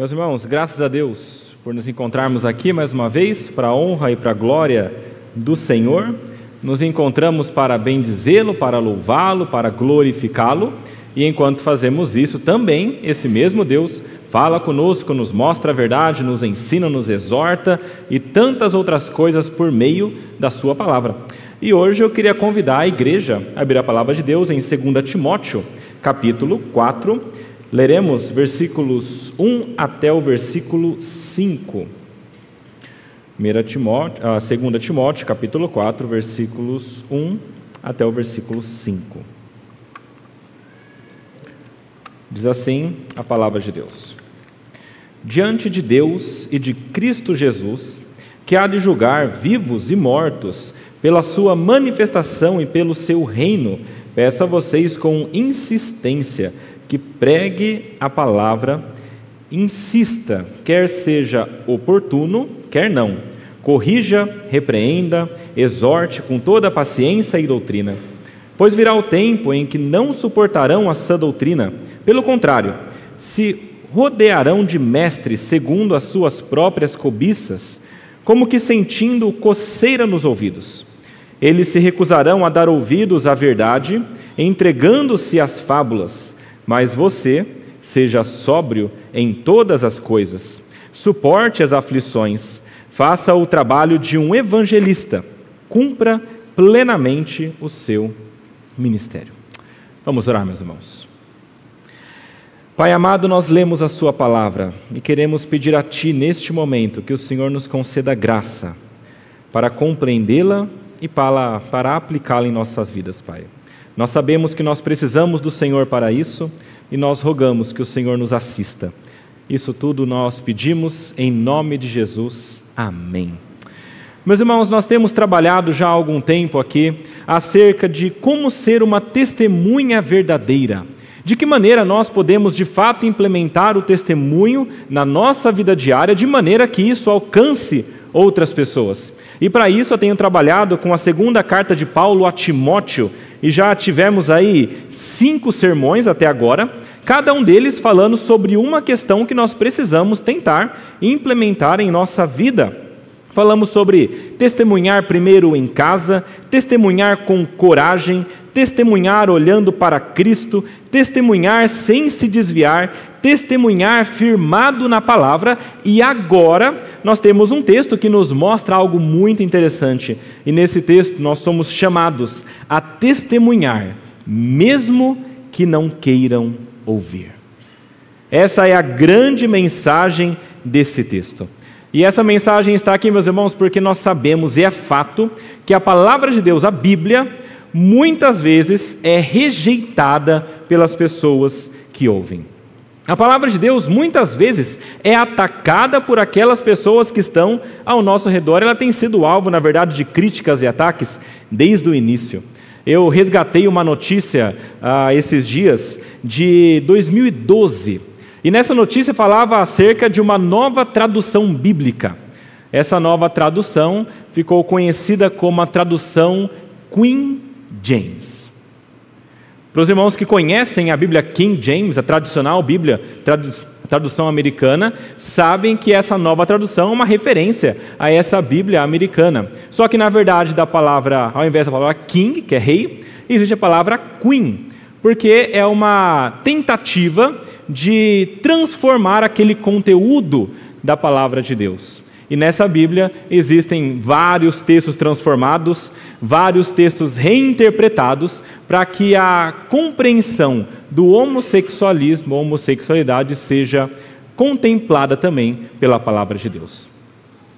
Meus irmãos, graças a Deus por nos encontrarmos aqui mais uma vez, para a honra e para a glória do Senhor. Nos encontramos para bendizê-lo, para louvá-lo, para glorificá-lo, e enquanto fazemos isso, também esse mesmo Deus fala conosco, nos mostra a verdade, nos ensina, nos exorta e tantas outras coisas por meio da Sua palavra. E hoje eu queria convidar a igreja a abrir a palavra de Deus em 2 Timóteo, capítulo 4 Leremos versículos 1 até o versículo 5. 1 Timóteo, ah, 2 Timóteo, capítulo 4, versículos 1 até o versículo 5. Diz assim a palavra de Deus: Diante de Deus e de Cristo Jesus, que há de julgar vivos e mortos, pela sua manifestação e pelo seu reino, peço a vocês com insistência que pregue a palavra, insista, quer seja oportuno, quer não, corrija, repreenda, exorte com toda a paciência e doutrina. Pois virá o tempo em que não suportarão a sã doutrina, pelo contrário, se rodearão de mestres segundo as suas próprias cobiças, como que sentindo coceira nos ouvidos. Eles se recusarão a dar ouvidos à verdade, entregando-se às fábulas mas você seja sóbrio em todas as coisas, suporte as aflições, faça o trabalho de um evangelista, cumpra plenamente o seu ministério. Vamos orar, meus irmãos. Pai amado, nós lemos a Sua palavra e queremos pedir a Ti neste momento que o Senhor nos conceda graça para compreendê-la e para, para aplicá-la em nossas vidas, Pai. Nós sabemos que nós precisamos do Senhor para isso e nós rogamos que o Senhor nos assista. Isso tudo nós pedimos em nome de Jesus. Amém. Meus irmãos, nós temos trabalhado já há algum tempo aqui acerca de como ser uma testemunha verdadeira. De que maneira nós podemos de fato implementar o testemunho na nossa vida diária, de maneira que isso alcance outras pessoas. E para isso eu tenho trabalhado com a segunda carta de Paulo a Timóteo, e já tivemos aí cinco sermões até agora, cada um deles falando sobre uma questão que nós precisamos tentar implementar em nossa vida. Falamos sobre testemunhar primeiro em casa, testemunhar com coragem, testemunhar olhando para Cristo, testemunhar sem se desviar, testemunhar firmado na palavra, e agora nós temos um texto que nos mostra algo muito interessante. E nesse texto nós somos chamados a testemunhar, mesmo que não queiram ouvir. Essa é a grande mensagem desse texto. E essa mensagem está aqui, meus irmãos, porque nós sabemos e é fato que a palavra de Deus, a Bíblia, muitas vezes é rejeitada pelas pessoas que ouvem. A palavra de Deus muitas vezes é atacada por aquelas pessoas que estão ao nosso redor. Ela tem sido alvo, na verdade, de críticas e ataques desde o início. Eu resgatei uma notícia ah, esses dias de 2012 e nessa notícia falava acerca de uma nova tradução bíblica. Essa nova tradução ficou conhecida como a tradução Queen James. Para os irmãos que conhecem a Bíblia King James, a tradicional Bíblia, tradução americana, sabem que essa nova tradução é uma referência a essa Bíblia americana. Só que, na verdade, da palavra, ao invés da palavra king, que é rei, existe a palavra queen, porque é uma tentativa de transformar aquele conteúdo da palavra de Deus. E nessa Bíblia existem vários textos transformados, vários textos reinterpretados, para que a compreensão do homossexualismo, homossexualidade, seja contemplada também pela palavra de Deus.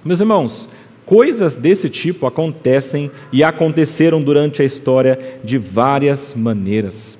Meus irmãos, coisas desse tipo acontecem e aconteceram durante a história de várias maneiras.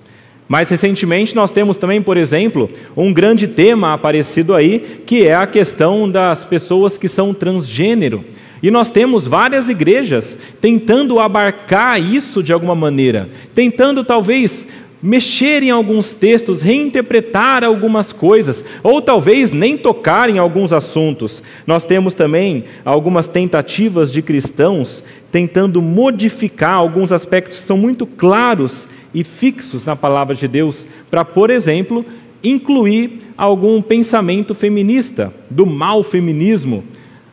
Mais recentemente, nós temos também, por exemplo, um grande tema aparecido aí, que é a questão das pessoas que são transgênero. E nós temos várias igrejas tentando abarcar isso de alguma maneira, tentando talvez mexer em alguns textos, reinterpretar algumas coisas, ou talvez nem tocar em alguns assuntos. Nós temos também algumas tentativas de cristãos tentando modificar alguns aspectos que são muito claros e fixos na palavra de Deus, para, por exemplo, incluir algum pensamento feminista, do mal feminismo,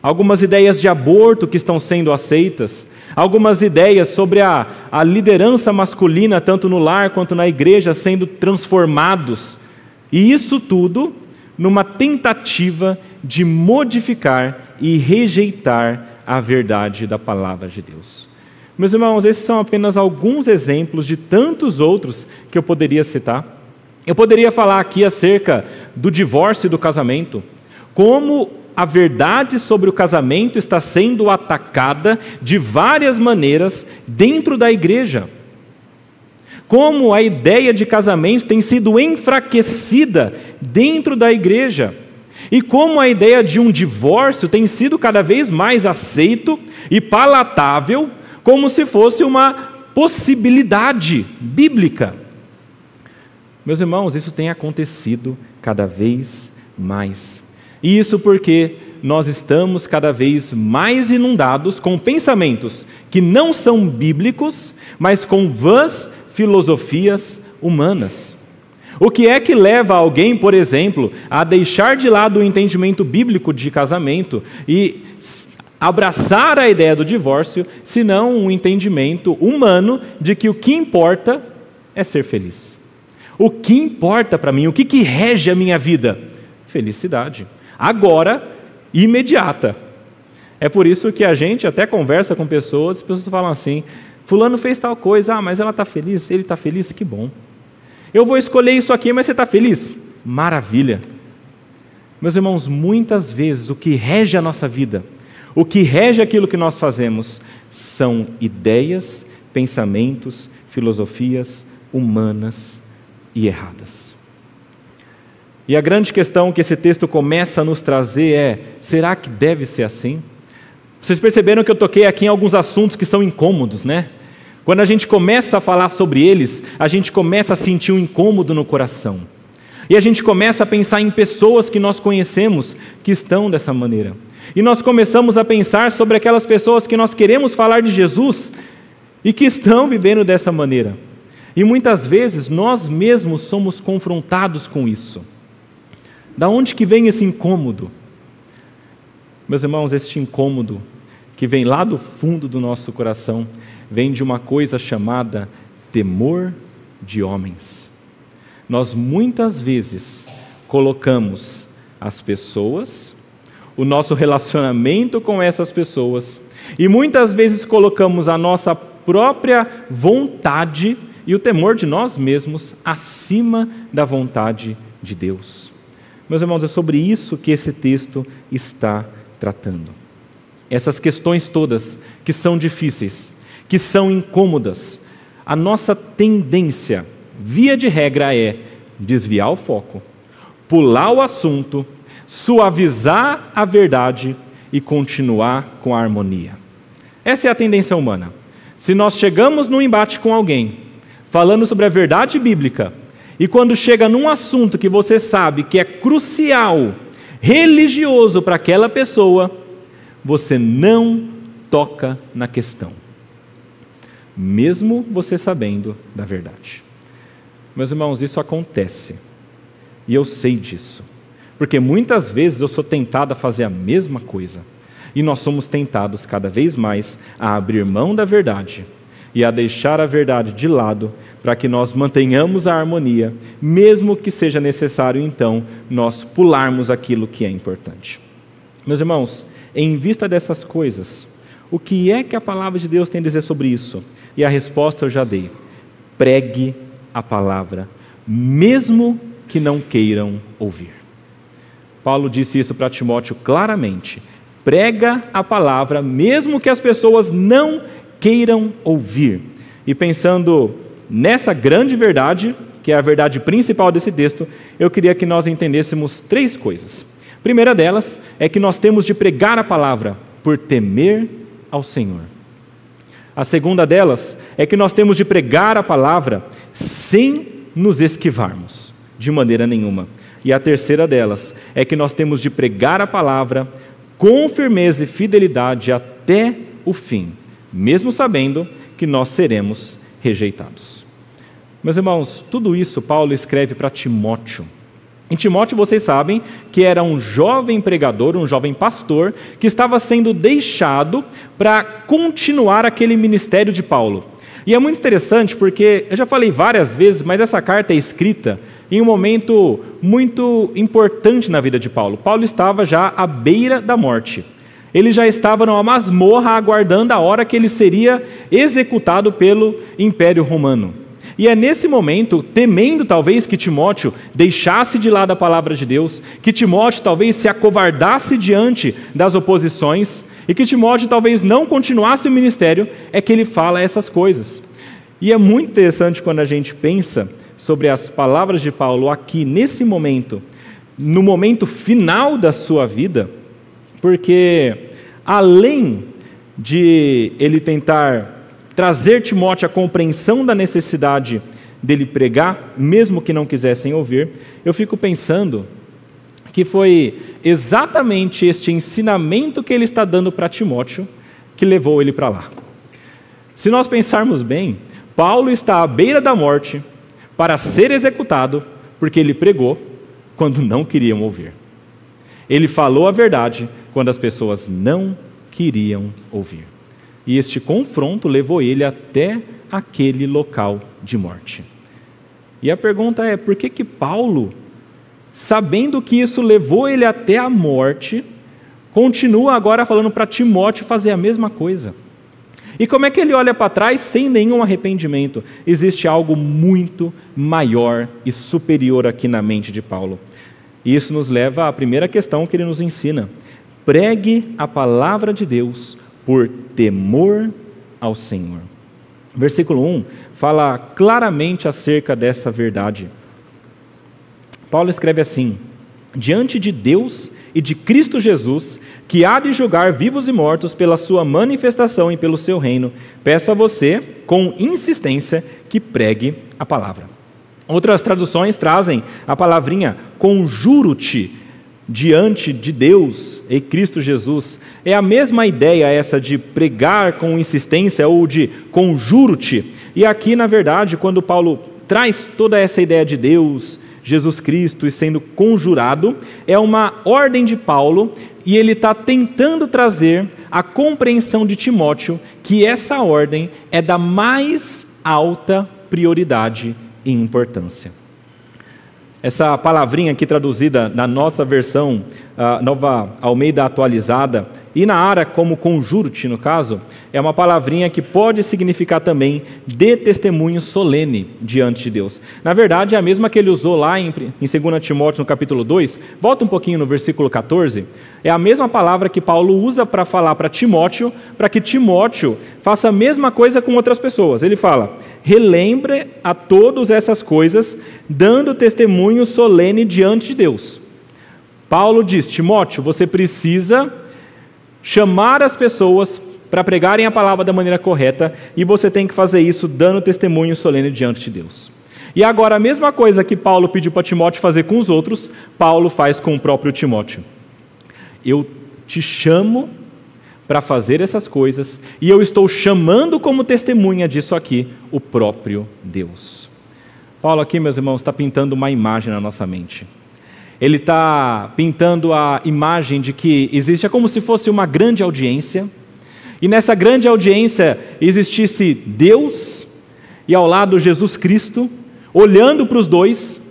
algumas ideias de aborto que estão sendo aceitas, algumas ideias sobre a, a liderança masculina, tanto no lar quanto na igreja, sendo transformados. E isso tudo numa tentativa de modificar e rejeitar a verdade da palavra de Deus. Meus irmãos, esses são apenas alguns exemplos de tantos outros que eu poderia citar. Eu poderia falar aqui acerca do divórcio e do casamento, como a verdade sobre o casamento está sendo atacada de várias maneiras dentro da igreja. Como a ideia de casamento tem sido enfraquecida dentro da igreja. E como a ideia de um divórcio tem sido cada vez mais aceito e palatável, como se fosse uma possibilidade bíblica. Meus irmãos, isso tem acontecido cada vez mais. E isso porque nós estamos cada vez mais inundados com pensamentos que não são bíblicos, mas com vãs filosofias humanas. O que é que leva alguém, por exemplo, a deixar de lado o entendimento bíblico de casamento e abraçar a ideia do divórcio, senão um entendimento humano de que o que importa é ser feliz? O que importa para mim? O que, que rege a minha vida? Felicidade. Agora, imediata. É por isso que a gente até conversa com pessoas, as pessoas falam assim: Fulano fez tal coisa, ah, mas ela está feliz, ele está feliz, que bom. Eu vou escolher isso aqui, mas você está feliz? Maravilha. Meus irmãos, muitas vezes o que rege a nossa vida, o que rege aquilo que nós fazemos, são ideias, pensamentos, filosofias humanas e erradas. E a grande questão que esse texto começa a nos trazer é: será que deve ser assim? Vocês perceberam que eu toquei aqui em alguns assuntos que são incômodos, né? Quando a gente começa a falar sobre eles, a gente começa a sentir um incômodo no coração. E a gente começa a pensar em pessoas que nós conhecemos que estão dessa maneira. E nós começamos a pensar sobre aquelas pessoas que nós queremos falar de Jesus e que estão vivendo dessa maneira. E muitas vezes nós mesmos somos confrontados com isso. Da onde que vem esse incômodo? Meus irmãos, este incômodo que vem lá do fundo do nosso coração, vem de uma coisa chamada temor de homens. Nós muitas vezes colocamos as pessoas, o nosso relacionamento com essas pessoas, e muitas vezes colocamos a nossa própria vontade e o temor de nós mesmos acima da vontade de Deus. Meus irmãos, é sobre isso que esse texto está tratando. Essas questões todas que são difíceis, que são incômodas, a nossa tendência, via de regra, é desviar o foco, pular o assunto, suavizar a verdade e continuar com a harmonia. Essa é a tendência humana. Se nós chegamos num embate com alguém falando sobre a verdade bíblica, e quando chega num assunto que você sabe que é crucial, religioso para aquela pessoa, você não toca na questão, mesmo você sabendo da verdade. Meus irmãos, isso acontece, e eu sei disso, porque muitas vezes eu sou tentado a fazer a mesma coisa, e nós somos tentados cada vez mais a abrir mão da verdade e a deixar a verdade de lado para que nós mantenhamos a harmonia, mesmo que seja necessário então nós pularmos aquilo que é importante. Meus irmãos, em vista dessas coisas, o que é que a palavra de Deus tem a dizer sobre isso? E a resposta eu já dei: pregue a palavra, mesmo que não queiram ouvir. Paulo disse isso para Timóteo claramente: prega a palavra, mesmo que as pessoas não queiram ouvir. E pensando nessa grande verdade, que é a verdade principal desse texto, eu queria que nós entendêssemos três coisas. A primeira delas é que nós temos de pregar a palavra por temer ao Senhor. A segunda delas é que nós temos de pregar a palavra sem nos esquivarmos, de maneira nenhuma. E a terceira delas é que nós temos de pregar a palavra com firmeza e fidelidade até o fim, mesmo sabendo que nós seremos rejeitados. Meus irmãos, tudo isso Paulo escreve para Timóteo. Em Timóteo, vocês sabem que era um jovem pregador, um jovem pastor, que estava sendo deixado para continuar aquele ministério de Paulo. E é muito interessante porque eu já falei várias vezes, mas essa carta é escrita em um momento muito importante na vida de Paulo. Paulo estava já à beira da morte. Ele já estava numa masmorra aguardando a hora que ele seria executado pelo Império Romano. E é nesse momento, temendo talvez que Timóteo deixasse de lado a palavra de Deus, que Timóteo talvez se acovardasse diante das oposições, e que Timóteo talvez não continuasse o ministério, é que ele fala essas coisas. E é muito interessante quando a gente pensa sobre as palavras de Paulo aqui, nesse momento, no momento final da sua vida, porque além de ele tentar trazer Timóteo a compreensão da necessidade dele pregar, mesmo que não quisessem ouvir, eu fico pensando que foi exatamente este ensinamento que ele está dando para Timóteo que levou ele para lá. Se nós pensarmos bem, Paulo está à beira da morte para ser executado porque ele pregou quando não queriam ouvir. Ele falou a verdade quando as pessoas não queriam ouvir. E este confronto levou ele até aquele local de morte. E a pergunta é: por que que Paulo, sabendo que isso levou ele até a morte, continua agora falando para Timóteo fazer a mesma coisa? E como é que ele olha para trás sem nenhum arrependimento? Existe algo muito maior e superior aqui na mente de Paulo. E isso nos leva à primeira questão que ele nos ensina: pregue a palavra de Deus por temor ao Senhor. Versículo 1 fala claramente acerca dessa verdade. Paulo escreve assim: Diante de Deus e de Cristo Jesus, que há de julgar vivos e mortos pela sua manifestação e pelo seu reino, peço a você, com insistência, que pregue a palavra. Outras traduções trazem a palavrinha conjuro-te, diante de Deus e Cristo Jesus. É a mesma ideia essa de pregar com insistência ou de conjuro-te. E aqui, na verdade, quando Paulo traz toda essa ideia de Deus, Jesus Cristo e sendo conjurado, é uma ordem de Paulo e ele está tentando trazer a compreensão de Timóteo que essa ordem é da mais alta prioridade e importância. Essa palavrinha aqui traduzida na nossa versão, nova Almeida atualizada, na área como conjurte, no caso, é uma palavrinha que pode significar também de testemunho solene diante de Deus. Na verdade, é a mesma que ele usou lá em, em 2 Timóteo, no capítulo 2. Volta um pouquinho no versículo 14. É a mesma palavra que Paulo usa para falar para Timóteo, para que Timóteo faça a mesma coisa com outras pessoas. Ele fala: relembre a todas essas coisas, dando testemunho solene diante de Deus. Paulo diz: Timóteo, você precisa chamar as pessoas para pregarem a palavra da maneira correta, e você tem que fazer isso dando testemunho solene diante de Deus. E agora, a mesma coisa que Paulo pediu para Timóteo fazer com os outros, Paulo faz com o próprio Timóteo. Eu te chamo para fazer essas coisas, e eu estou chamando como testemunha disso aqui o próprio Deus. Paulo, aqui, meus irmãos, está pintando uma imagem na nossa mente ele está pintando a imagem de que existe, é como se fosse uma grande audiência, e nessa grande audiência existisse Deus e ao lado Jesus Cristo, olhando para os dois,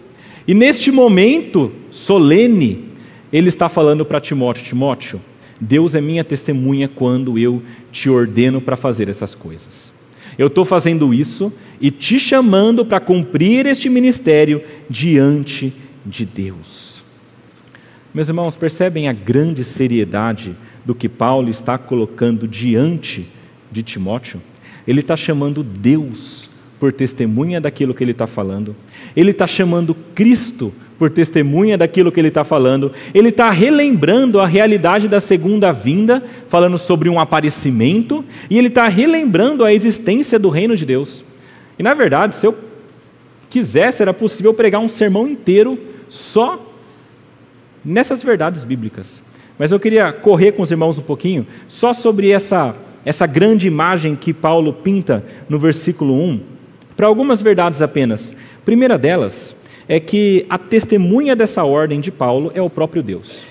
e neste momento solene, ele está falando para Timóteo: Timóteo, Deus é minha testemunha quando eu te ordeno para fazer essas coisas. Eu estou fazendo isso e te chamando para cumprir este ministério diante de Deus. Meus irmãos, percebem a grande seriedade do que Paulo está colocando diante de Timóteo? Ele está chamando Deus por testemunha daquilo que ele está falando, ele está chamando Cristo por testemunha daquilo que ele está falando, ele está relembrando a realidade da segunda vinda, falando sobre um aparecimento, e ele está relembrando a existência do reino de Deus. E na verdade, se eu quisesse, era possível pregar um sermão inteiro só nessas verdades bíblicas. Mas eu queria correr com os irmãos um pouquinho só sobre essa, essa grande imagem que Paulo pinta no versículo 1, para algumas verdades apenas. primeira delas é que a testemunha dessa ordem de Paulo é o próprio Deus.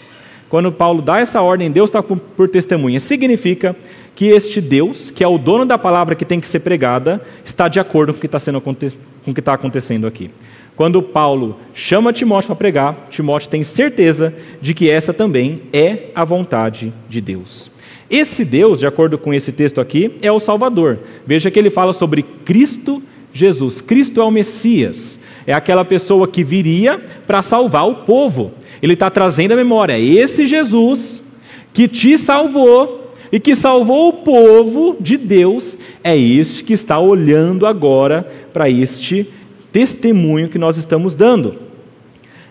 Quando Paulo dá essa ordem, Deus está por testemunha. Significa que este Deus, que é o dono da palavra que tem que ser pregada, está de acordo com o que está, sendo, com o que está acontecendo aqui. Quando Paulo chama Timóteo para pregar, Timóteo tem certeza de que essa também é a vontade de Deus. Esse Deus, de acordo com esse texto aqui, é o Salvador. Veja que ele fala sobre Cristo Jesus. Cristo é o Messias, é aquela pessoa que viria para salvar o povo. Ele está trazendo a memória, esse Jesus que te salvou e que salvou o povo de Deus, é este que está olhando agora para este testemunho que nós estamos dando.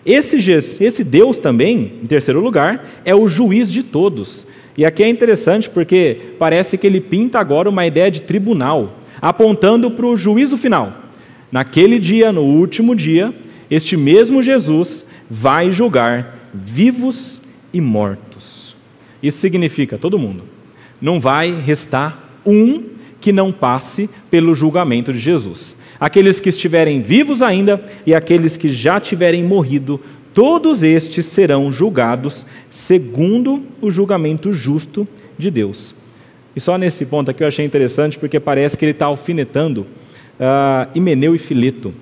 Esse, esse Deus também, em terceiro lugar, é o juiz de todos. E aqui é interessante porque parece que ele pinta agora uma ideia de tribunal, apontando para o juízo final. Naquele dia, no último dia, este mesmo Jesus vai julgar vivos e mortos. Isso significa todo mundo. Não vai restar um que não passe pelo julgamento de Jesus. Aqueles que estiverem vivos ainda e aqueles que já tiverem morrido todos estes serão julgados segundo o julgamento justo de Deus. E só nesse ponto aqui eu achei interessante, porque parece que ele está alfinetando uh, Himeneu e Fileto.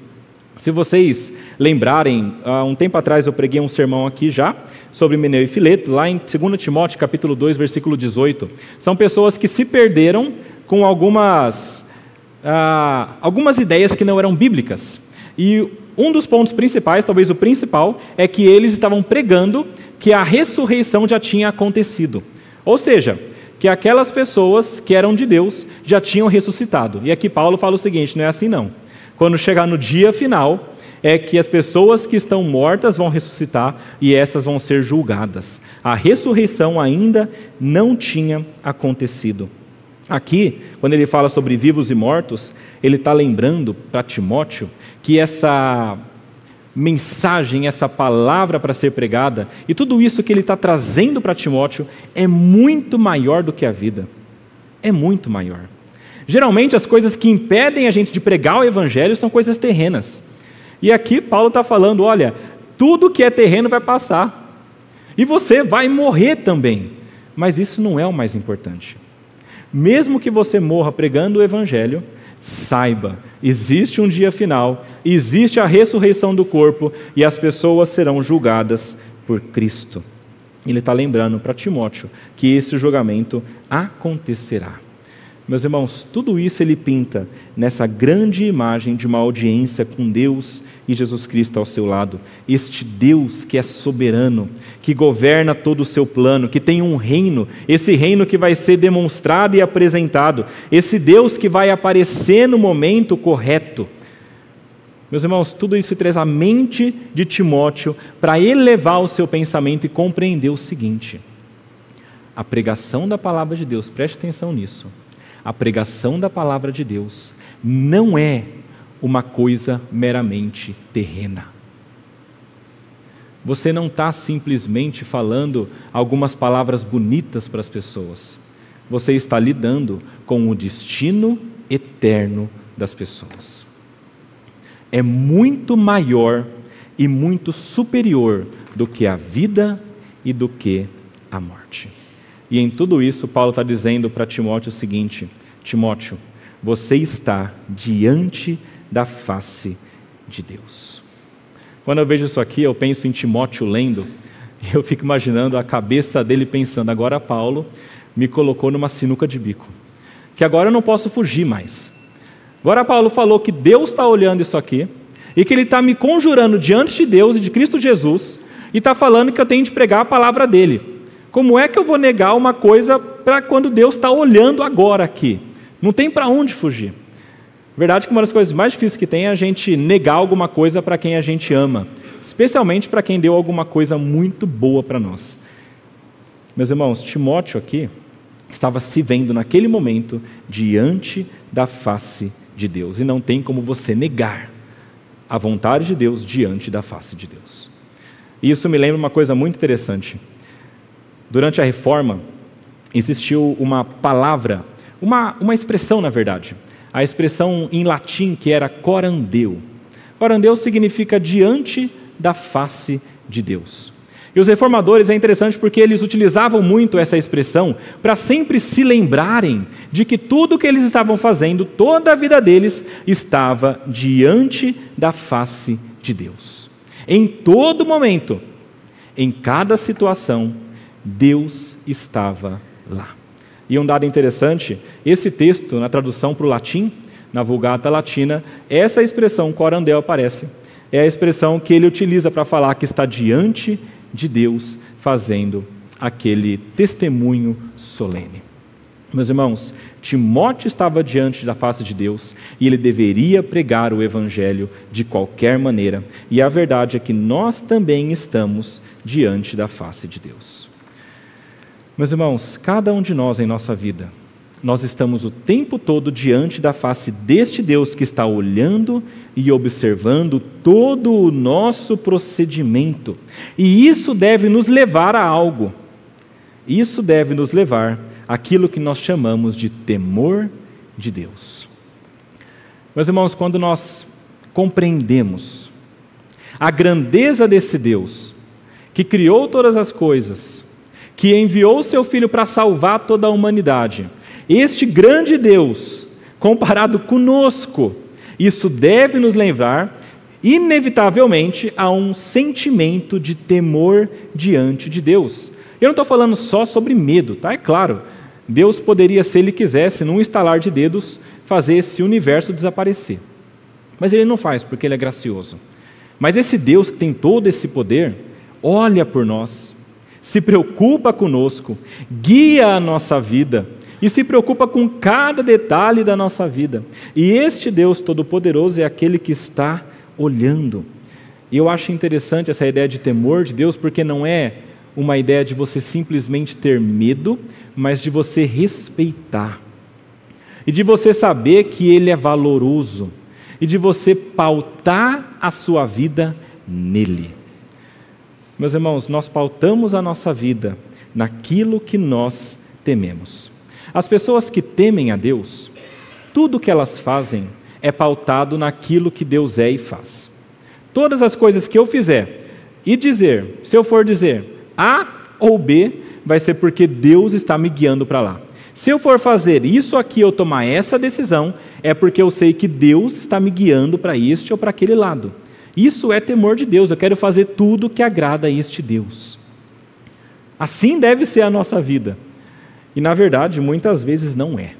Se vocês lembrarem, há um tempo atrás eu preguei um sermão aqui já sobre Himeneu e Fileto, lá em 2 Timóteo capítulo 2, versículo 18. São pessoas que se perderam com algumas, uh, algumas ideias que não eram bíblicas. E um dos pontos principais, talvez o principal, é que eles estavam pregando que a ressurreição já tinha acontecido. Ou seja, que aquelas pessoas que eram de Deus já tinham ressuscitado. E aqui Paulo fala o seguinte: não é assim não. Quando chegar no dia final, é que as pessoas que estão mortas vão ressuscitar e essas vão ser julgadas. A ressurreição ainda não tinha acontecido. Aqui, quando ele fala sobre vivos e mortos, ele está lembrando para Timóteo que essa mensagem, essa palavra para ser pregada e tudo isso que ele está trazendo para Timóteo é muito maior do que a vida. É muito maior. Geralmente, as coisas que impedem a gente de pregar o evangelho são coisas terrenas. E aqui Paulo está falando: olha, tudo que é terreno vai passar, e você vai morrer também. Mas isso não é o mais importante. Mesmo que você morra pregando o Evangelho, saiba, existe um dia final, existe a ressurreição do corpo e as pessoas serão julgadas por Cristo. Ele está lembrando para Timóteo que esse julgamento acontecerá. Meus irmãos, tudo isso ele pinta nessa grande imagem de uma audiência com Deus e Jesus Cristo ao seu lado. Este Deus que é soberano, que governa todo o seu plano, que tem um reino, esse reino que vai ser demonstrado e apresentado, esse Deus que vai aparecer no momento correto. Meus irmãos, tudo isso traz a mente de Timóteo para elevar o seu pensamento e compreender o seguinte: a pregação da palavra de Deus, preste atenção nisso a pregação da palavra de Deus não é uma coisa meramente terrena. Você não está simplesmente falando algumas palavras bonitas para as pessoas. Você está lidando com o destino eterno das pessoas. É muito maior e muito superior do que a vida e do que a morte. E em tudo isso, Paulo está dizendo para Timóteo o seguinte: Timóteo, você está diante da face de Deus. Quando eu vejo isso aqui, eu penso em Timóteo lendo, e eu fico imaginando a cabeça dele pensando: agora Paulo me colocou numa sinuca de bico, que agora eu não posso fugir mais. Agora Paulo falou que Deus está olhando isso aqui, e que ele está me conjurando diante de Deus e de Cristo Jesus, e está falando que eu tenho de pregar a palavra dele. Como é que eu vou negar uma coisa para quando Deus está olhando agora aqui? Não tem para onde fugir. Verdade que uma das coisas mais difíceis que tem é a gente negar alguma coisa para quem a gente ama, especialmente para quem deu alguma coisa muito boa para nós. Meus irmãos, Timóteo aqui estava se vendo naquele momento diante da face de Deus, e não tem como você negar a vontade de Deus diante da face de Deus. E isso me lembra uma coisa muito interessante. Durante a reforma, existiu uma palavra, uma, uma expressão, na verdade, a expressão em latim que era corandeu. Corandeu significa diante da face de Deus. E os reformadores é interessante porque eles utilizavam muito essa expressão para sempre se lembrarem de que tudo o que eles estavam fazendo, toda a vida deles, estava diante da face de Deus. Em todo momento, em cada situação, Deus estava lá. E um dado interessante: esse texto, na tradução para o latim, na Vulgata Latina, essa expressão corandel aparece. É a expressão que ele utiliza para falar que está diante de Deus, fazendo aquele testemunho solene. Meus irmãos, Timóteo estava diante da face de Deus e ele deveria pregar o Evangelho de qualquer maneira, e a verdade é que nós também estamos diante da face de Deus. Meus irmãos, cada um de nós em nossa vida, nós estamos o tempo todo diante da face deste Deus que está olhando e observando todo o nosso procedimento. E isso deve nos levar a algo. Isso deve nos levar àquilo que nós chamamos de temor de Deus. Meus irmãos, quando nós compreendemos a grandeza desse Deus, que criou todas as coisas, que enviou seu Filho para salvar toda a humanidade. Este grande Deus, comparado conosco, isso deve nos lembrar, inevitavelmente, a um sentimento de temor diante de Deus. Eu não estou falando só sobre medo, tá? É claro, Deus poderia, se Ele quisesse, num estalar de dedos, fazer esse universo desaparecer. Mas Ele não faz, porque Ele é gracioso. Mas esse Deus que tem todo esse poder, olha por nós, se preocupa conosco, guia a nossa vida e se preocupa com cada detalhe da nossa vida. E este Deus Todo-Poderoso é aquele que está olhando. E eu acho interessante essa ideia de temor de Deus, porque não é uma ideia de você simplesmente ter medo, mas de você respeitar. E de você saber que Ele é valoroso. E de você pautar a sua vida nele. Meus irmãos, nós pautamos a nossa vida naquilo que nós tememos. As pessoas que temem a Deus, tudo que elas fazem é pautado naquilo que Deus é e faz. Todas as coisas que eu fizer e dizer, se eu for dizer A ou B, vai ser porque Deus está me guiando para lá. Se eu for fazer isso aqui ou tomar essa decisão, é porque eu sei que Deus está me guiando para este ou para aquele lado. Isso é temor de Deus. Eu quero fazer tudo que agrada a este Deus. Assim deve ser a nossa vida. E na verdade, muitas vezes não é.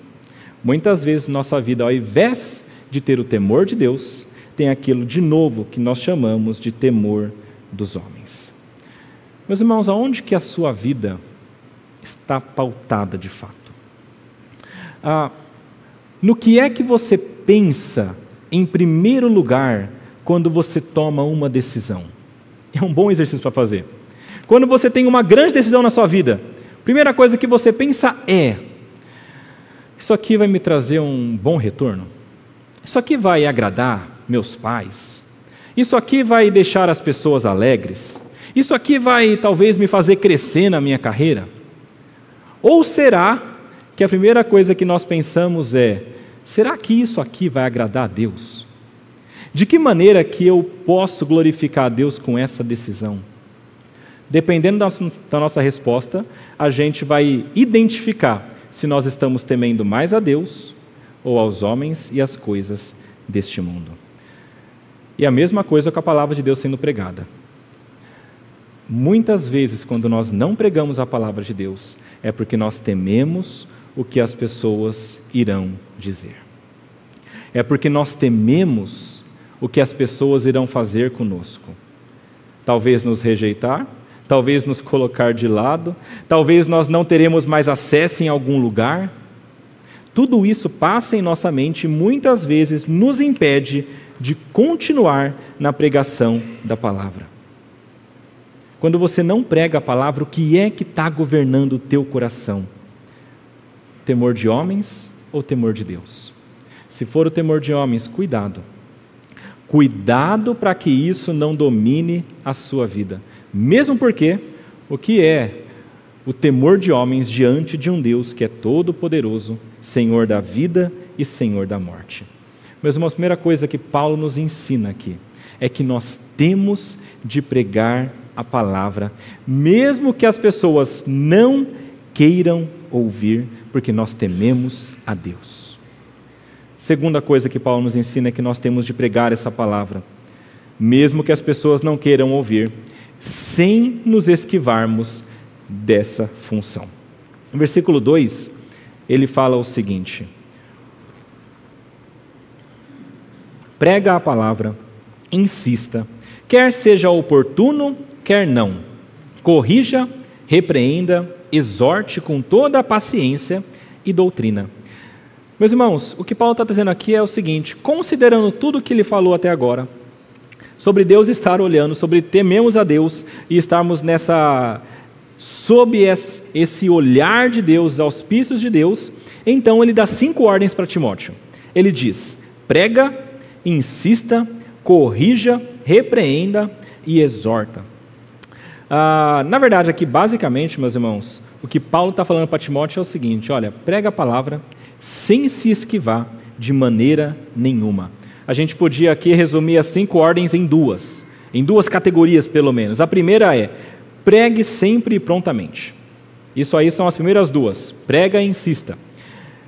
Muitas vezes nossa vida, ao invés de ter o temor de Deus, tem aquilo de novo que nós chamamos de temor dos homens. Meus irmãos, aonde que a sua vida está pautada de fato? Ah, no que é que você pensa em primeiro lugar quando você toma uma decisão. É um bom exercício para fazer. Quando você tem uma grande decisão na sua vida, primeira coisa que você pensa é: isso aqui vai me trazer um bom retorno? Isso aqui vai agradar meus pais? Isso aqui vai deixar as pessoas alegres? Isso aqui vai talvez me fazer crescer na minha carreira? Ou será que a primeira coisa que nós pensamos é: será que isso aqui vai agradar a Deus? De que maneira que eu posso glorificar a Deus com essa decisão? Dependendo da nossa resposta, a gente vai identificar se nós estamos temendo mais a Deus ou aos homens e às coisas deste mundo. E a mesma coisa com a palavra de Deus sendo pregada. Muitas vezes, quando nós não pregamos a palavra de Deus, é porque nós tememos o que as pessoas irão dizer. É porque nós tememos o que as pessoas irão fazer conosco. Talvez nos rejeitar, talvez nos colocar de lado, talvez nós não teremos mais acesso em algum lugar. Tudo isso passa em nossa mente e muitas vezes nos impede de continuar na pregação da palavra. Quando você não prega a palavra, o que é que está governando o teu coração? Temor de homens ou temor de Deus? Se for o temor de homens, cuidado Cuidado para que isso não domine a sua vida. Mesmo porque o que é o temor de homens diante de um Deus que é todo-poderoso, Senhor da vida e Senhor da morte. Meus irmãos, a primeira coisa que Paulo nos ensina aqui é que nós temos de pregar a palavra, mesmo que as pessoas não queiram ouvir, porque nós tememos a Deus. Segunda coisa que Paulo nos ensina é que nós temos de pregar essa palavra, mesmo que as pessoas não queiram ouvir, sem nos esquivarmos dessa função. No versículo 2, ele fala o seguinte: Prega a palavra, insista, quer seja oportuno, quer não. Corrija, repreenda, exorte com toda a paciência e doutrina. Meus irmãos, o que Paulo está dizendo aqui é o seguinte: considerando tudo o que ele falou até agora, sobre Deus estar olhando, sobre tememos a Deus e estarmos nessa sob esse olhar de Deus, os auspícios de Deus, então ele dá cinco ordens para Timóteo. Ele diz: prega, insista, corrija, repreenda e exorta. Ah, na verdade, aqui, basicamente, meus irmãos, o que Paulo está falando para Timóteo é o seguinte: olha, prega a palavra sem se esquivar de maneira nenhuma. A gente podia aqui resumir as cinco ordens em duas, em duas categorias pelo menos. A primeira é: pregue sempre e prontamente. Isso aí são as primeiras duas: prega e insista.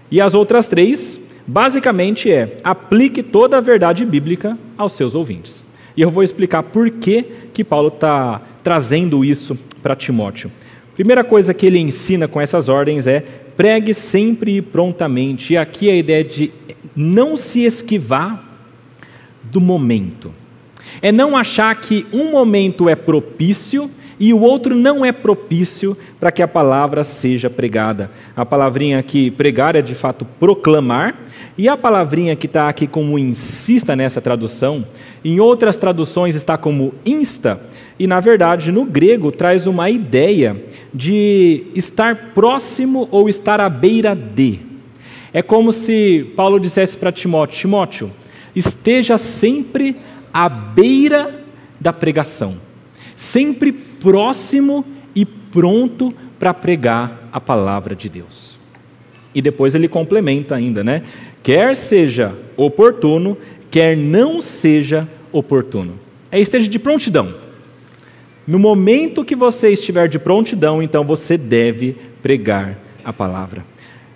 E as outras três, basicamente, é aplique toda a verdade bíblica aos seus ouvintes. E eu vou explicar por que, que Paulo está trazendo isso para Timóteo. Primeira coisa que ele ensina com essas ordens é pregue sempre e prontamente. E aqui a ideia de não se esquivar do momento. É não achar que um momento é propício e o outro não é propício para que a palavra seja pregada. A palavrinha aqui, pregar, é de fato proclamar, e a palavrinha que está aqui como insista nessa tradução, em outras traduções está como insta, e na verdade no grego traz uma ideia de estar próximo ou estar à beira de. É como se Paulo dissesse para Timóteo: Timóteo, esteja sempre à beira da pregação, sempre próximo e pronto para pregar a palavra de Deus. E depois ele complementa ainda, né? Quer seja oportuno, quer não seja oportuno. É esteja de prontidão. No momento que você estiver de prontidão, então você deve pregar a palavra.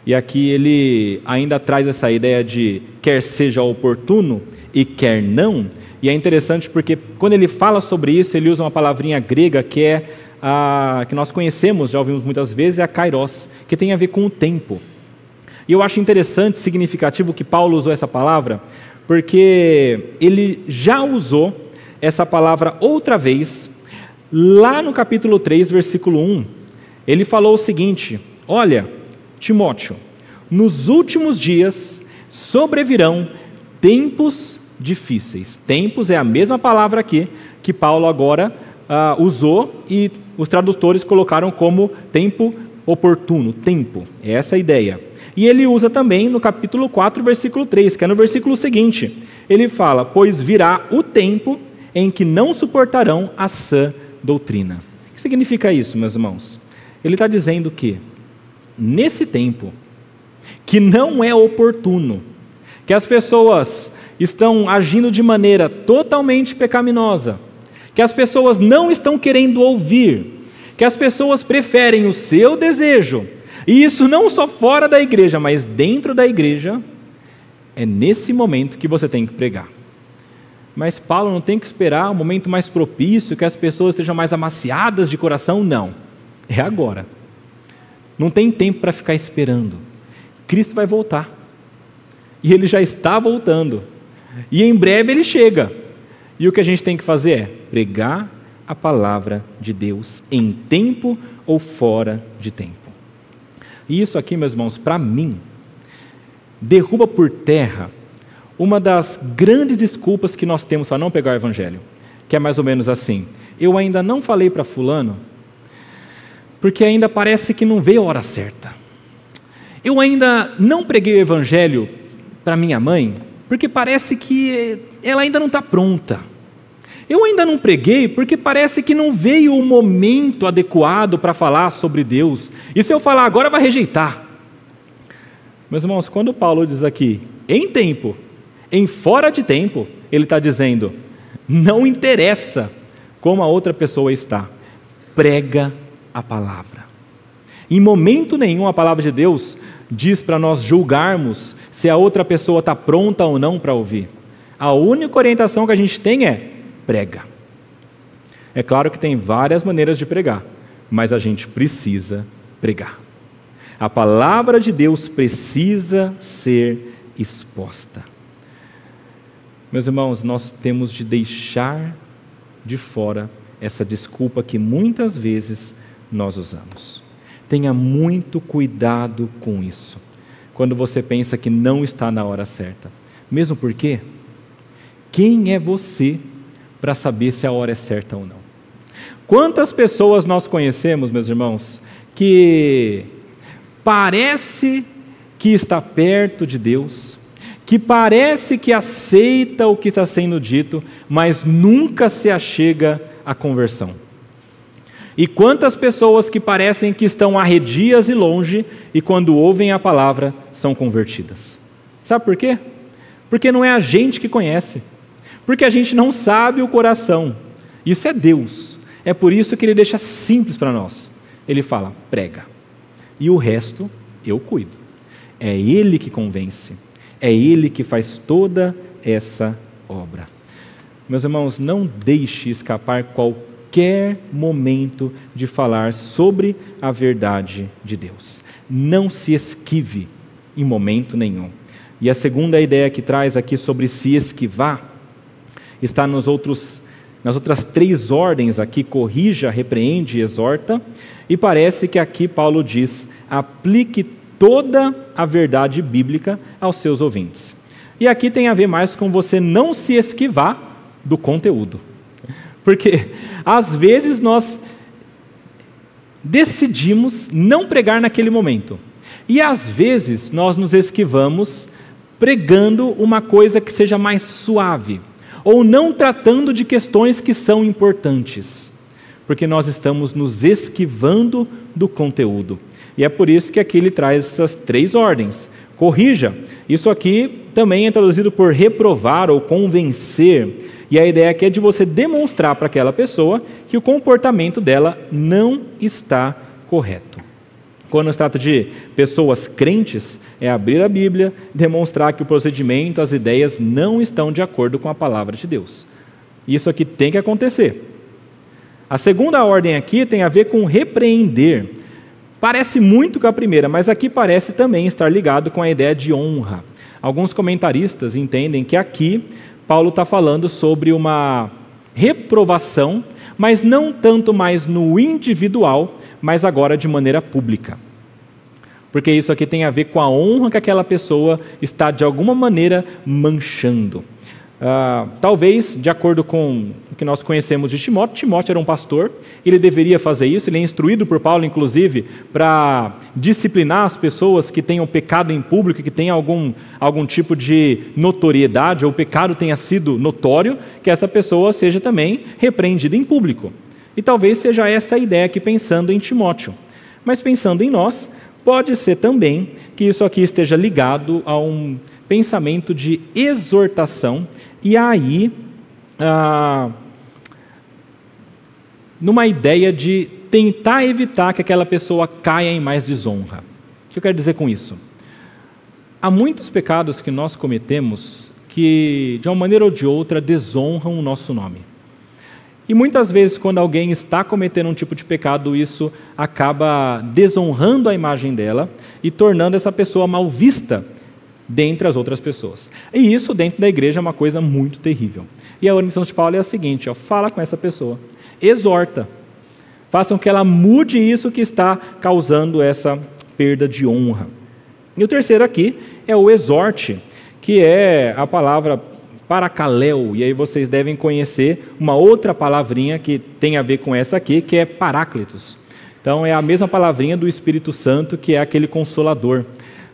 E aqui ele ainda traz essa ideia de quer seja oportuno e quer não, e é interessante porque quando ele fala sobre isso, ele usa uma palavrinha grega que é a que nós conhecemos, já ouvimos muitas vezes, é a kairos, que tem a ver com o tempo. E eu acho interessante, significativo que Paulo usou essa palavra, porque ele já usou essa palavra outra vez, lá no capítulo 3, versículo 1. Ele falou o seguinte: Olha, Timóteo, nos últimos dias sobrevirão tempos difíceis. Tempos é a mesma palavra aqui que Paulo agora uh, usou e os tradutores colocaram como tempo oportuno, tempo. É essa a ideia. E ele usa também no capítulo 4, versículo 3, que é no versículo seguinte. Ele fala: Pois virá o tempo em que não suportarão a sã doutrina. O que significa isso, meus irmãos? Ele está dizendo que, nesse tempo, que não é oportuno, que as pessoas estão agindo de maneira totalmente pecaminosa, que as pessoas não estão querendo ouvir, que as pessoas preferem o seu desejo, e isso não só fora da igreja, mas dentro da igreja, é nesse momento que você tem que pregar. Mas Paulo não tem que esperar um momento mais propício, que as pessoas estejam mais amaciadas de coração, não. É agora. Não tem tempo para ficar esperando. Cristo vai voltar. E ele já está voltando. E em breve ele chega. E o que a gente tem que fazer é pregar a palavra de Deus em tempo ou fora de tempo. E isso aqui, meus irmãos, para mim, derruba por terra uma das grandes desculpas que nós temos para não pegar o evangelho, que é mais ou menos assim: eu ainda não falei para fulano, porque ainda parece que não veio a hora certa. Eu ainda não preguei o evangelho para minha mãe, porque parece que ela ainda não está pronta. Eu ainda não preguei porque parece que não veio o momento adequado para falar sobre Deus. E se eu falar agora, vai rejeitar. Meus irmãos, quando Paulo diz aqui, em tempo, em fora de tempo, ele está dizendo: não interessa como a outra pessoa está, prega a palavra. Em momento nenhum a palavra de Deus diz para nós julgarmos se a outra pessoa está pronta ou não para ouvir. A única orientação que a gente tem é prega. É claro que tem várias maneiras de pregar, mas a gente precisa pregar. A palavra de Deus precisa ser exposta. Meus irmãos, nós temos de deixar de fora essa desculpa que muitas vezes nós usamos. Tenha muito cuidado com isso. Quando você pensa que não está na hora certa. Mesmo porque, quem é você para saber se a hora é certa ou não? Quantas pessoas nós conhecemos, meus irmãos, que parece que está perto de Deus, que parece que aceita o que está sendo dito, mas nunca se achega à conversão. E quantas pessoas que parecem que estão arredias e longe, e quando ouvem a palavra, são convertidas. Sabe por quê? Porque não é a gente que conhece, porque a gente não sabe o coração. Isso é Deus. É por isso que ele deixa simples para nós. Ele fala: prega. E o resto eu cuido. É Ele que convence. É Ele que faz toda essa obra. Meus irmãos, não deixe escapar qualquer momento de falar sobre a verdade de Deus. Não se esquive em momento nenhum. E a segunda ideia que traz aqui sobre se esquivar está nos outros nas outras três ordens aqui, corrija, repreende e exorta, e parece que aqui Paulo diz: aplique toda a verdade bíblica aos seus ouvintes. E aqui tem a ver mais com você não se esquivar do conteúdo. Porque às vezes nós decidimos não pregar naquele momento. E às vezes nós nos esquivamos pregando uma coisa que seja mais suave, ou não tratando de questões que são importantes, porque nós estamos nos esquivando do conteúdo. E é por isso que aqui ele traz essas três ordens. Corrija. Isso aqui também é traduzido por reprovar ou convencer. E a ideia aqui é de você demonstrar para aquela pessoa que o comportamento dela não está correto. Quando se trata de pessoas crentes, é abrir a Bíblia, demonstrar que o procedimento, as ideias não estão de acordo com a palavra de Deus. Isso aqui tem que acontecer. A segunda ordem aqui tem a ver com repreender. Parece muito com a primeira, mas aqui parece também estar ligado com a ideia de honra. Alguns comentaristas entendem que aqui Paulo está falando sobre uma reprovação, mas não tanto mais no individual, mas agora de maneira pública. Porque isso aqui tem a ver com a honra que aquela pessoa está de alguma maneira manchando. Uh, talvez, de acordo com o que nós conhecemos de Timóteo, Timóteo era um pastor, ele deveria fazer isso, ele é instruído por Paulo, inclusive, para disciplinar as pessoas que tenham pecado em público, que tenham algum, algum tipo de notoriedade, ou o pecado tenha sido notório, que essa pessoa seja também repreendida em público. E talvez seja essa a ideia aqui pensando em Timóteo. Mas pensando em nós, pode ser também que isso aqui esteja ligado a um pensamento de exortação e aí, ah, numa ideia de tentar evitar que aquela pessoa caia em mais desonra. O que eu quero dizer com isso? Há muitos pecados que nós cometemos que, de uma maneira ou de outra, desonram o nosso nome. E muitas vezes, quando alguém está cometendo um tipo de pecado, isso acaba desonrando a imagem dela e tornando essa pessoa mal vista dentre as outras pessoas. E isso dentro da igreja é uma coisa muito terrível. E a orientação de Paulo é a seguinte: ó, fala com essa pessoa, exorta, façam que ela mude isso que está causando essa perda de honra. E o terceiro aqui é o exorte, que é a palavra paracaléu, e aí vocês devem conhecer uma outra palavrinha que tem a ver com essa aqui, que é paráclitos. Então é a mesma palavrinha do Espírito Santo, que é aquele consolador.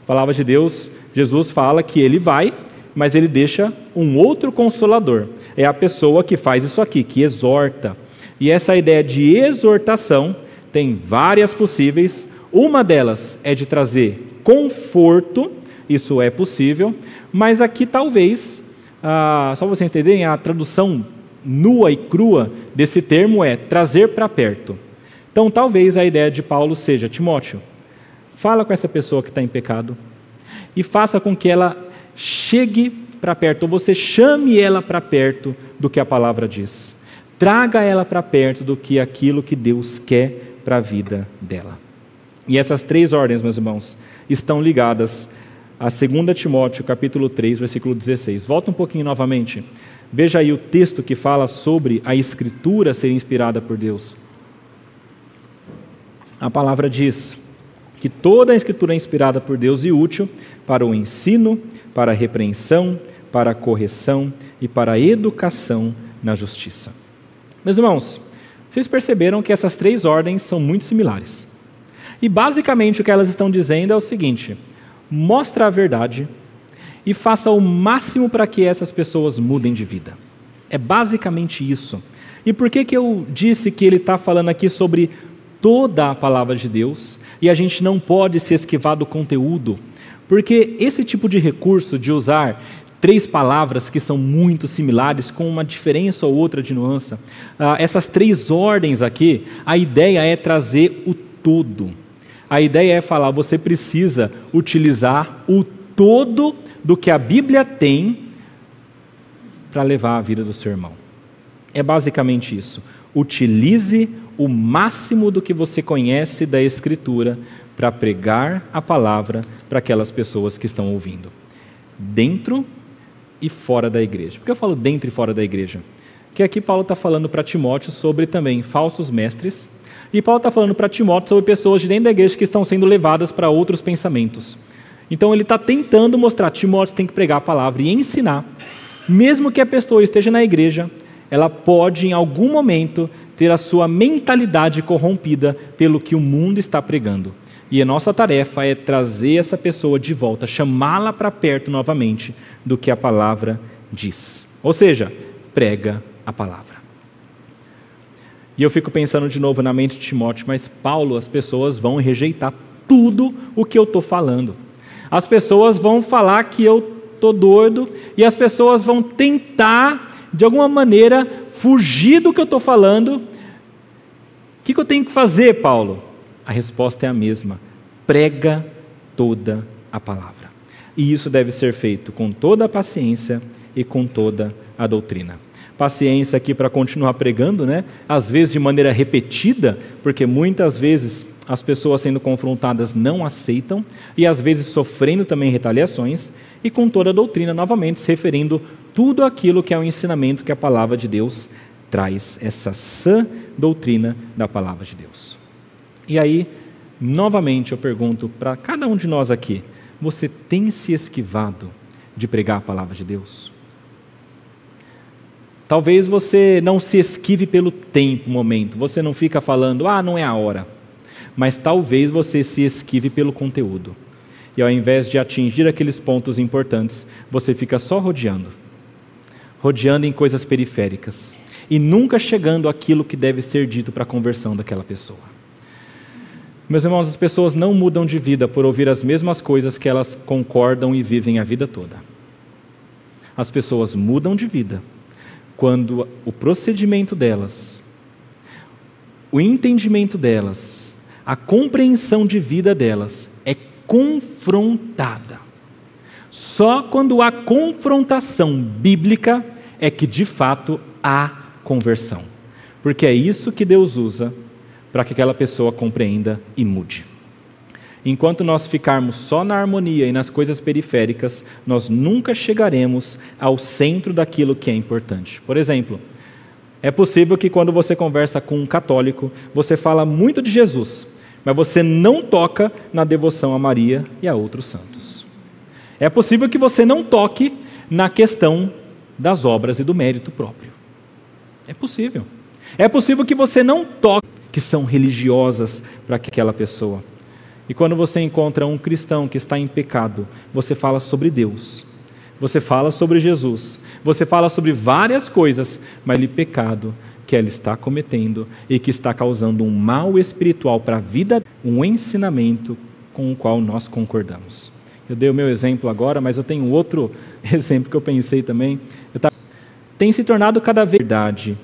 A palavra de Deus Jesus fala que ele vai, mas ele deixa um outro consolador. É a pessoa que faz isso aqui, que exorta. E essa ideia de exortação tem várias possíveis. Uma delas é de trazer conforto, isso é possível, mas aqui talvez ah, só você entenderem, a tradução nua e crua desse termo é trazer para perto. Então, talvez a ideia de Paulo seja: Timóteo, fala com essa pessoa que está em pecado e faça com que ela chegue para perto, ou você chame ela para perto do que a palavra diz. Traga ela para perto do que aquilo que Deus quer para a vida dela. E essas três ordens, meus irmãos, estão ligadas a 2 Timóteo, capítulo 3, versículo 16. Volta um pouquinho novamente. Veja aí o texto que fala sobre a escritura ser inspirada por Deus. A palavra diz que toda a escritura é inspirada por Deus e útil para o ensino, para a repreensão, para a correção e para a educação na justiça. Meus irmãos, vocês perceberam que essas três ordens são muito similares. E basicamente o que elas estão dizendo é o seguinte: mostra a verdade e faça o máximo para que essas pessoas mudem de vida. É basicamente isso. E por que, que eu disse que ele está falando aqui sobre toda a palavra de Deus e a gente não pode se esquivar do conteúdo? Porque esse tipo de recurso de usar três palavras que são muito similares, com uma diferença ou outra de nuance, uh, essas três ordens aqui, a ideia é trazer o todo. A ideia é falar, você precisa utilizar o todo do que a Bíblia tem para levar a vida do seu irmão. É basicamente isso. Utilize o máximo do que você conhece da Escritura para pregar a palavra para aquelas pessoas que estão ouvindo, dentro e fora da igreja. Por que eu falo dentro e fora da igreja? Porque aqui Paulo está falando para Timóteo sobre também falsos mestres e Paulo está falando para Timóteo sobre pessoas de dentro da igreja que estão sendo levadas para outros pensamentos. Então ele está tentando mostrar, Timóteo tem que pregar a palavra e ensinar, mesmo que a pessoa esteja na igreja, ela pode em algum momento ter a sua mentalidade corrompida pelo que o mundo está pregando. E a nossa tarefa é trazer essa pessoa de volta, chamá-la para perto novamente do que a palavra diz. Ou seja, prega a palavra. E eu fico pensando de novo na mente de Timóteo, mas Paulo, as pessoas vão rejeitar tudo o que eu estou falando. As pessoas vão falar que eu estou doido e as pessoas vão tentar, de alguma maneira, fugir do que eu estou falando. O que, que eu tenho que fazer, Paulo? A resposta é a mesma: prega toda a palavra. E isso deve ser feito com toda a paciência e com toda a doutrina paciência aqui para continuar pregando, né? Às vezes de maneira repetida, porque muitas vezes as pessoas sendo confrontadas não aceitam e às vezes sofrendo também retaliações, e com toda a doutrina, novamente se referindo tudo aquilo que é o ensinamento que a palavra de Deus traz, essa sã doutrina da palavra de Deus. E aí, novamente eu pergunto para cada um de nós aqui: você tem se esquivado de pregar a palavra de Deus? Talvez você não se esquive pelo tempo, momento. Você não fica falando, ah, não é a hora. Mas talvez você se esquive pelo conteúdo. E ao invés de atingir aqueles pontos importantes, você fica só rodeando rodeando em coisas periféricas e nunca chegando àquilo que deve ser dito para a conversão daquela pessoa. Meus irmãos, as pessoas não mudam de vida por ouvir as mesmas coisas que elas concordam e vivem a vida toda. As pessoas mudam de vida quando o procedimento delas, o entendimento delas, a compreensão de vida delas é confrontada. Só quando há confrontação bíblica é que de fato há conversão. Porque é isso que Deus usa para que aquela pessoa compreenda e mude. Enquanto nós ficarmos só na harmonia e nas coisas periféricas, nós nunca chegaremos ao centro daquilo que é importante. Por exemplo, é possível que quando você conversa com um católico, você fala muito de Jesus, mas você não toca na devoção a Maria e a outros santos. É possível que você não toque na questão das obras e do mérito próprio. É possível. É possível que você não toque que são religiosas para aquela pessoa. E quando você encontra um cristão que está em pecado, você fala sobre Deus, você fala sobre Jesus, você fala sobre várias coisas, mas ele pecado que ela está cometendo e que está causando um mal espiritual para a vida, um ensinamento com o qual nós concordamos. Eu dei o meu exemplo agora, mas eu tenho outro exemplo que eu pensei também. Eu tava... Tem se tornado cada vez verdade.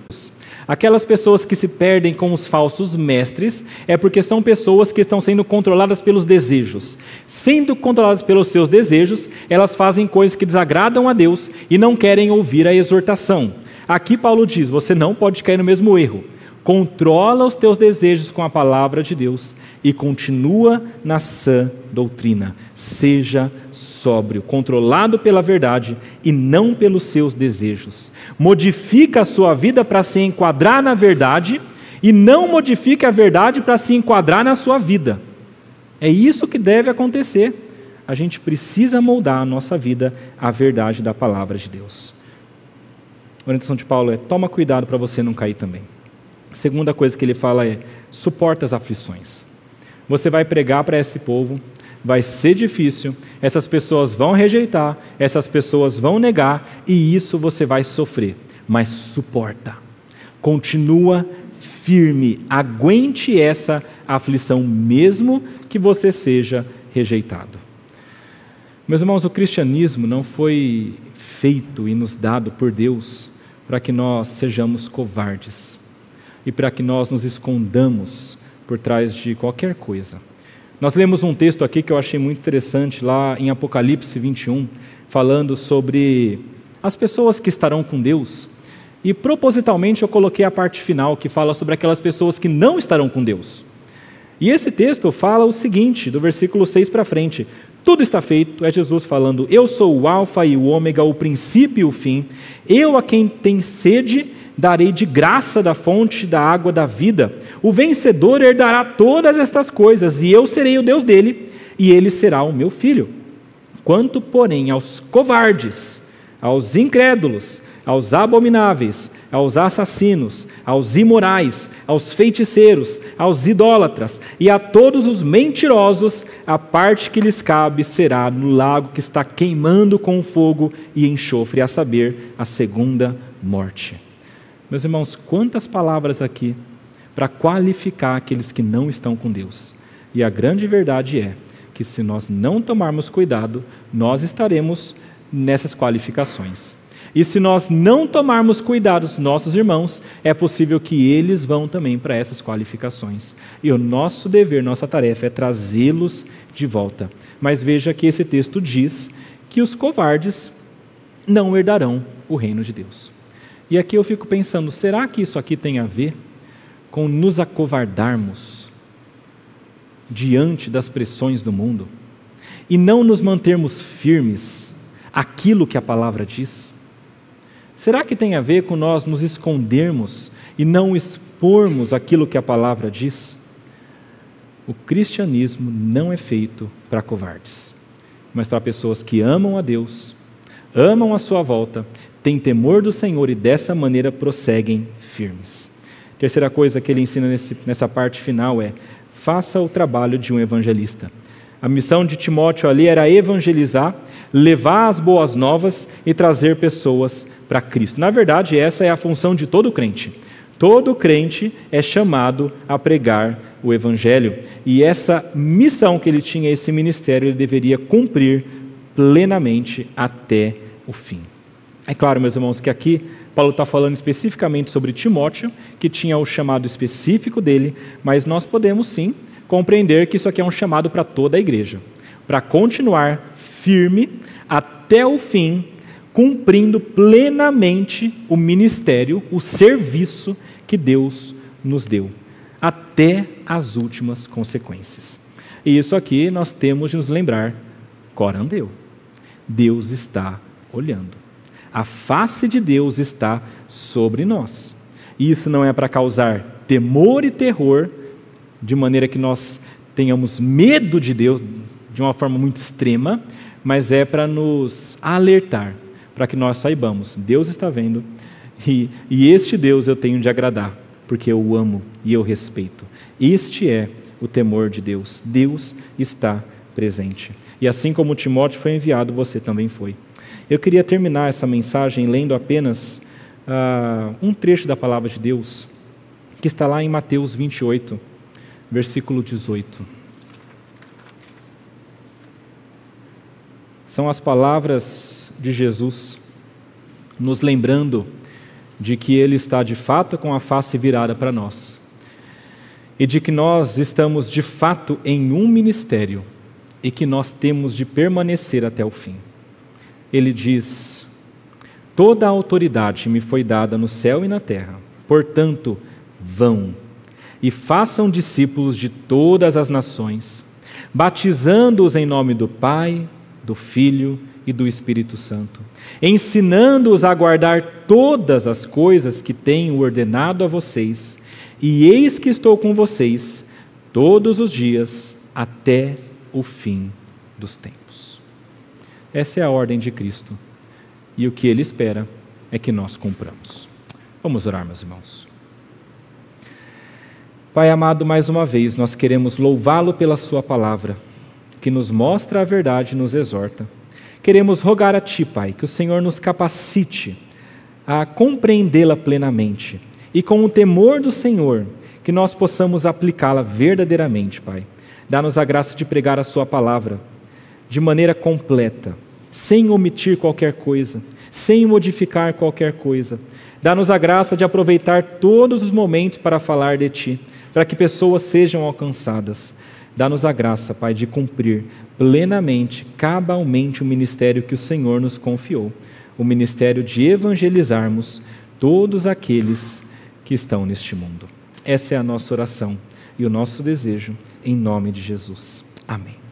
Aquelas pessoas que se perdem com os falsos mestres é porque são pessoas que estão sendo controladas pelos desejos. Sendo controladas pelos seus desejos, elas fazem coisas que desagradam a Deus e não querem ouvir a exortação. Aqui Paulo diz: você não pode cair no mesmo erro. Controla os teus desejos com a palavra de Deus e continua na sã doutrina. Seja sóbrio, controlado pela verdade e não pelos seus desejos. Modifica a sua vida para se enquadrar na verdade e não modifique a verdade para se enquadrar na sua vida. É isso que deve acontecer. A gente precisa moldar a nossa vida à verdade da palavra de Deus. A orientação de Paulo é: toma cuidado para você não cair também. A segunda coisa que ele fala é: suporta as aflições. Você vai pregar para esse povo, vai ser difícil, essas pessoas vão rejeitar, essas pessoas vão negar, e isso você vai sofrer. Mas suporta, continua firme, aguente essa aflição, mesmo que você seja rejeitado. Meus irmãos, o cristianismo não foi feito e nos dado por Deus para que nós sejamos covardes e para que nós nos escondamos por trás de qualquer coisa. Nós lemos um texto aqui que eu achei muito interessante, lá em Apocalipse 21, falando sobre as pessoas que estarão com Deus. E propositalmente eu coloquei a parte final, que fala sobre aquelas pessoas que não estarão com Deus. E esse texto fala o seguinte, do versículo 6 para frente: tudo está feito, é Jesus falando: Eu sou o Alfa e o Ômega, o princípio e o fim. Eu a quem tem sede darei de graça da fonte da água da vida. O vencedor herdará todas estas coisas, e eu serei o Deus dele, e ele será o meu filho. Quanto, porém, aos covardes, aos incrédulos, aos abomináveis, aos assassinos, aos imorais, aos feiticeiros, aos idólatras e a todos os mentirosos, a parte que lhes cabe será no lago que está queimando com fogo e enxofre, a saber, a segunda morte. Meus irmãos, quantas palavras aqui para qualificar aqueles que não estão com Deus. E a grande verdade é que se nós não tomarmos cuidado, nós estaremos nessas qualificações. E se nós não tomarmos cuidado, nossos irmãos, é possível que eles vão também para essas qualificações. E o nosso dever, nossa tarefa é trazê-los de volta. Mas veja que esse texto diz que os covardes não herdarão o reino de Deus. E aqui eu fico pensando, será que isso aqui tem a ver com nos acovardarmos diante das pressões do mundo e não nos mantermos firmes aquilo que a palavra diz? Será que tem a ver com nós nos escondermos e não expormos aquilo que a palavra diz? O cristianismo não é feito para covardes, mas para pessoas que amam a Deus, amam a sua volta, têm temor do Senhor e dessa maneira prosseguem firmes. Terceira coisa que ele ensina nesse, nessa parte final é: faça o trabalho de um evangelista. A missão de Timóteo ali era evangelizar, levar as boas novas e trazer pessoas para Cristo. Na verdade, essa é a função de todo crente. Todo crente é chamado a pregar o Evangelho. E essa missão que ele tinha, esse ministério, ele deveria cumprir plenamente até o fim. É claro, meus irmãos, que aqui Paulo está falando especificamente sobre Timóteo, que tinha o chamado específico dele, mas nós podemos sim compreender que isso aqui é um chamado para toda a igreja, para continuar firme até o fim cumprindo plenamente o ministério, o serviço que Deus nos deu, até as últimas consequências. E isso aqui nós temos de nos lembrar: corandeu. Deus está olhando. A face de Deus está sobre nós. Isso não é para causar temor e terror, de maneira que nós tenhamos medo de Deus de uma forma muito extrema, mas é para nos alertar para que nós saibamos: Deus está vendo e, e este Deus eu tenho de agradar, porque eu o amo e eu respeito. Este é o temor de Deus. Deus está presente. E assim como Timóteo foi enviado, você também foi. Eu queria terminar essa mensagem lendo apenas uh, um trecho da palavra de Deus, que está lá em Mateus 28, versículo 18. são as palavras de Jesus, nos lembrando de que Ele está de fato com a face virada para nós e de que nós estamos de fato em um ministério e que nós temos de permanecer até o fim. Ele diz: Toda a autoridade me foi dada no céu e na terra, portanto, vão e façam discípulos de todas as nações, batizando-os em nome do Pai, do Filho e do Espírito Santo, ensinando-os a guardar todas as coisas que tenho ordenado a vocês e eis que estou com vocês todos os dias até o fim dos tempos. Essa é a ordem de Cristo. E o que ele espera é que nós cumpramos. Vamos orar, meus irmãos. Pai amado, mais uma vez nós queremos louvá-lo pela Sua palavra, que nos mostra a verdade e nos exorta. Queremos rogar a Ti, Pai, que o Senhor nos capacite a compreendê-la plenamente e com o temor do Senhor, que nós possamos aplicá-la verdadeiramente, Pai. Dá-nos a graça de pregar a Sua palavra de maneira completa, sem omitir qualquer coisa, sem modificar qualquer coisa. Dá-nos a graça de aproveitar todos os momentos para falar de Ti, para que pessoas sejam alcançadas. Dá-nos a graça, Pai, de cumprir plenamente, cabalmente o ministério que o Senhor nos confiou o ministério de evangelizarmos todos aqueles que estão neste mundo. Essa é a nossa oração e o nosso desejo, em nome de Jesus. Amém.